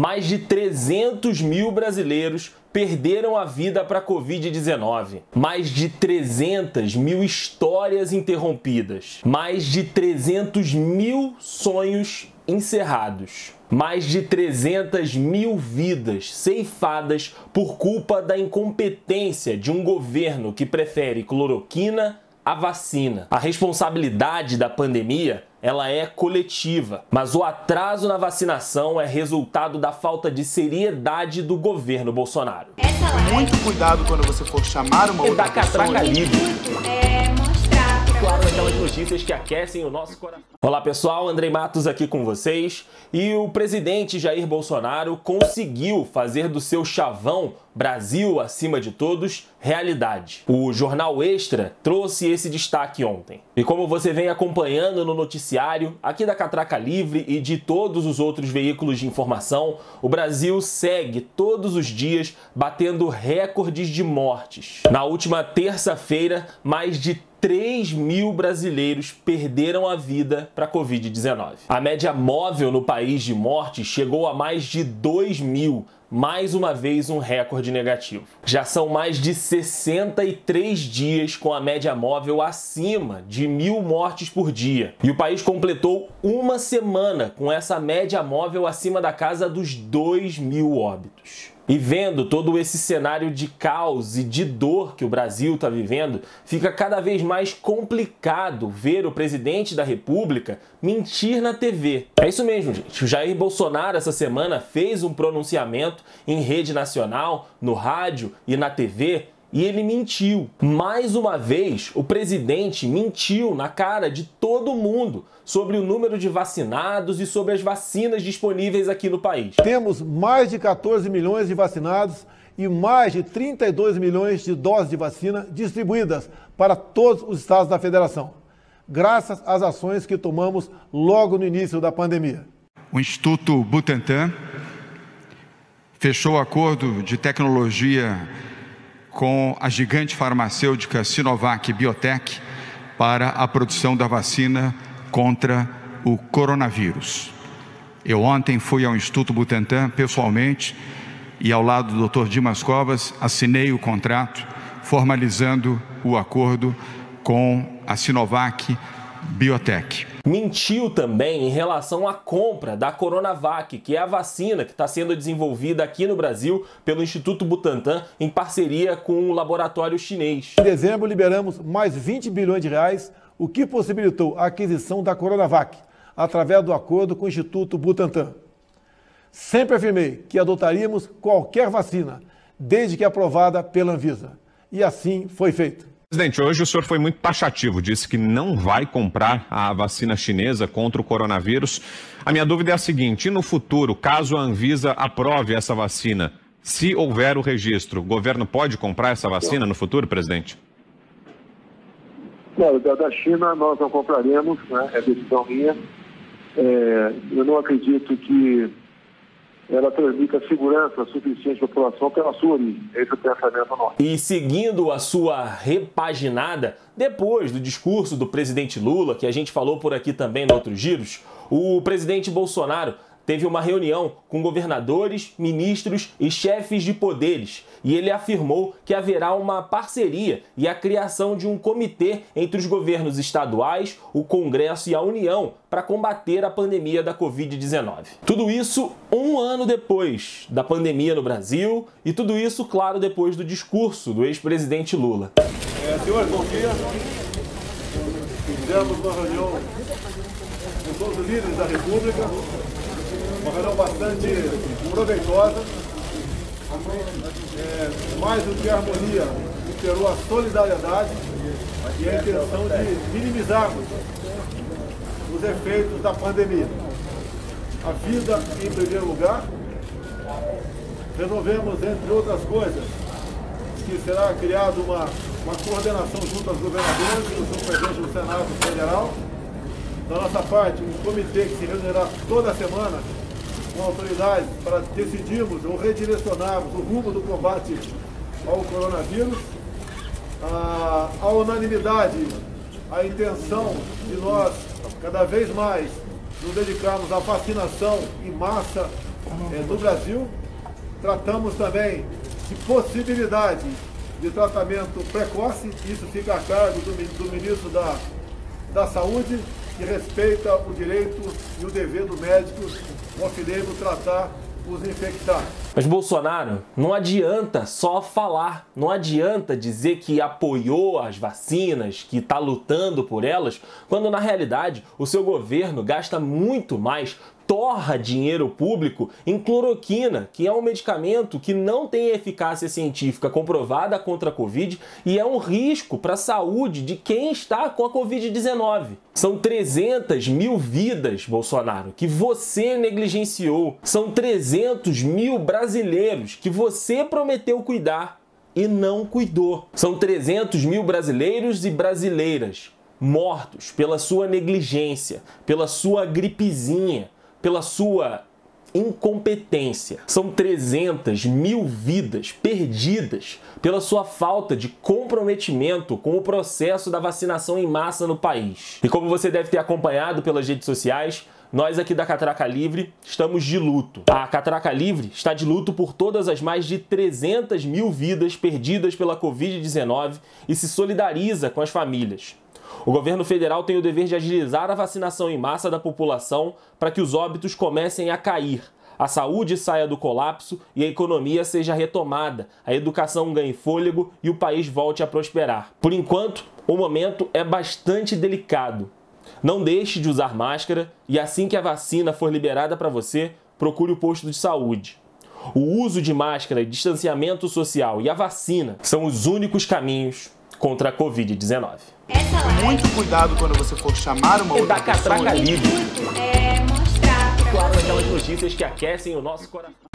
Mais de 300 mil brasileiros perderam a vida para a Covid-19. Mais de 300 mil histórias interrompidas. Mais de 300 mil sonhos encerrados. Mais de 300 mil vidas ceifadas por culpa da incompetência de um governo que prefere cloroquina à vacina. A responsabilidade da pandemia ela é coletiva, mas o atraso na vacinação é resultado da falta de seriedade do governo Bolsonaro. Muito cuidado quando você for chamar uma outra da catraca livre. É mostrar Claro, aquelas notícias que aquecem o nosso coração. Olá pessoal, Andrei Matos aqui com vocês. E o presidente Jair Bolsonaro conseguiu fazer do seu chavão Brasil acima de todos realidade. O jornal Extra trouxe esse destaque ontem. E como você vem acompanhando no noticiário, aqui da Catraca Livre e de todos os outros veículos de informação, o Brasil segue todos os dias batendo recordes de mortes. Na última terça-feira, mais de 3 mil brasileiros perderam a vida para a Covid-19. A média móvel no país de mortes chegou a mais de 2 mil, mais uma vez um recorde negativo. Já são mais de 63 dias com a média móvel acima de mil mortes por dia. E o país completou uma semana com essa média móvel acima da casa dos 2 mil óbitos. E vendo todo esse cenário de caos e de dor que o Brasil está vivendo, fica cada vez mais complicado ver o presidente da República mentir na TV. É isso mesmo, gente. O Jair Bolsonaro essa semana fez um pronunciamento em rede nacional, no rádio e na TV e ele mentiu. Mais uma vez, o presidente mentiu na cara de todo mundo sobre o número de vacinados e sobre as vacinas disponíveis aqui no país. Temos mais de 14 milhões de vacinados e mais de 32 milhões de doses de vacina distribuídas para todos os estados da federação, graças às ações que tomamos logo no início da pandemia. O Instituto Butantan fechou o acordo de tecnologia com a gigante farmacêutica Sinovac Biotech para a produção da vacina contra o coronavírus. Eu ontem fui ao Instituto Butantan pessoalmente e ao lado do Dr. Dimas Covas assinei o contrato formalizando o acordo com a Sinovac Biotech. Mentiu também em relação à compra da Coronavac, que é a vacina que está sendo desenvolvida aqui no Brasil pelo Instituto Butantan em parceria com o laboratório chinês. Em dezembro, liberamos mais 20 bilhões de reais, o que possibilitou a aquisição da Coronavac, através do acordo com o Instituto Butantan. Sempre afirmei que adotaríamos qualquer vacina, desde que aprovada pela Anvisa. E assim foi feito. Presidente, hoje o senhor foi muito taxativo, disse que não vai comprar a vacina chinesa contra o coronavírus. A minha dúvida é a seguinte: no futuro, caso a Anvisa aprove essa vacina, se houver o registro, o governo pode comprar essa vacina no futuro, presidente? Não, da China nós não compraremos, né? é decisão minha. É, eu não acredito que ela transmita segurança suficiente à população pela sua origem. Esse é o pensamento nosso. E seguindo a sua repaginada, depois do discurso do presidente Lula, que a gente falou por aqui também em outros giros, o presidente Bolsonaro teve uma reunião com governadores, ministros e chefes de poderes e ele afirmou que haverá uma parceria e a criação de um comitê entre os governos estaduais, o Congresso e a União para combater a pandemia da Covid-19. Tudo isso um ano depois da pandemia no Brasil e tudo isso, claro, depois do discurso do ex-presidente Lula. É, senhores, bom dia. Fizemos uma reunião com todos os líderes da República, uma reunião bastante proveitosa. É, mais do que a harmonia, imperou a solidariedade e a intenção de minimizarmos os efeitos da pandemia. A vida em primeiro lugar. Resolvemos, entre outras coisas, que será criada uma, uma coordenação junto aos governadores e ao presidente do Senado Federal. Da nossa parte, um comitê que se reunirá toda semana com autoridades para decidirmos ou redirecionarmos o rumo do combate ao coronavírus. A, a unanimidade, a intenção de nós cada vez mais nos dedicarmos à vacinação em massa é, do Brasil. Tratamos também de possibilidade de tratamento precoce, isso fica a cargo do, do ministro da, da Saúde, que respeita o direito e o dever do médico, o ofilego, tratar os infectados. Mas Bolsonaro, não adianta só falar, não adianta dizer que apoiou as vacinas, que está lutando por elas, quando na realidade o seu governo gasta muito mais torra dinheiro público em cloroquina, que é um medicamento que não tem eficácia científica comprovada contra a Covid e é um risco para a saúde de quem está com a Covid-19. São 300 mil vidas, Bolsonaro, que você negligenciou. São 300 mil brasileiros que você prometeu cuidar e não cuidou. São 300 mil brasileiros e brasileiras mortos pela sua negligência, pela sua gripezinha pela sua incompetência. São 300 mil vidas perdidas pela sua falta de comprometimento com o processo da vacinação em massa no país. E como você deve ter acompanhado pelas redes sociais, nós aqui da Catraca Livre estamos de luto. A Catraca Livre está de luto por todas as mais de 300 mil vidas perdidas pela Covid-19 e se solidariza com as famílias. O governo federal tem o dever de agilizar a vacinação em massa da população para que os óbitos comecem a cair, a saúde saia do colapso e a economia seja retomada, a educação ganhe fôlego e o país volte a prosperar. Por enquanto, o momento é bastante delicado. Não deixe de usar máscara e assim que a vacina for liberada para você, procure o posto de saúde. O uso de máscara, distanciamento social e a vacina são os únicos caminhos contra a Covid-19. Muito cuidado quando você for chamar uma outra da catraca livre. É mostrar pra Claro, aquelas notícias que aquecem o nosso coração.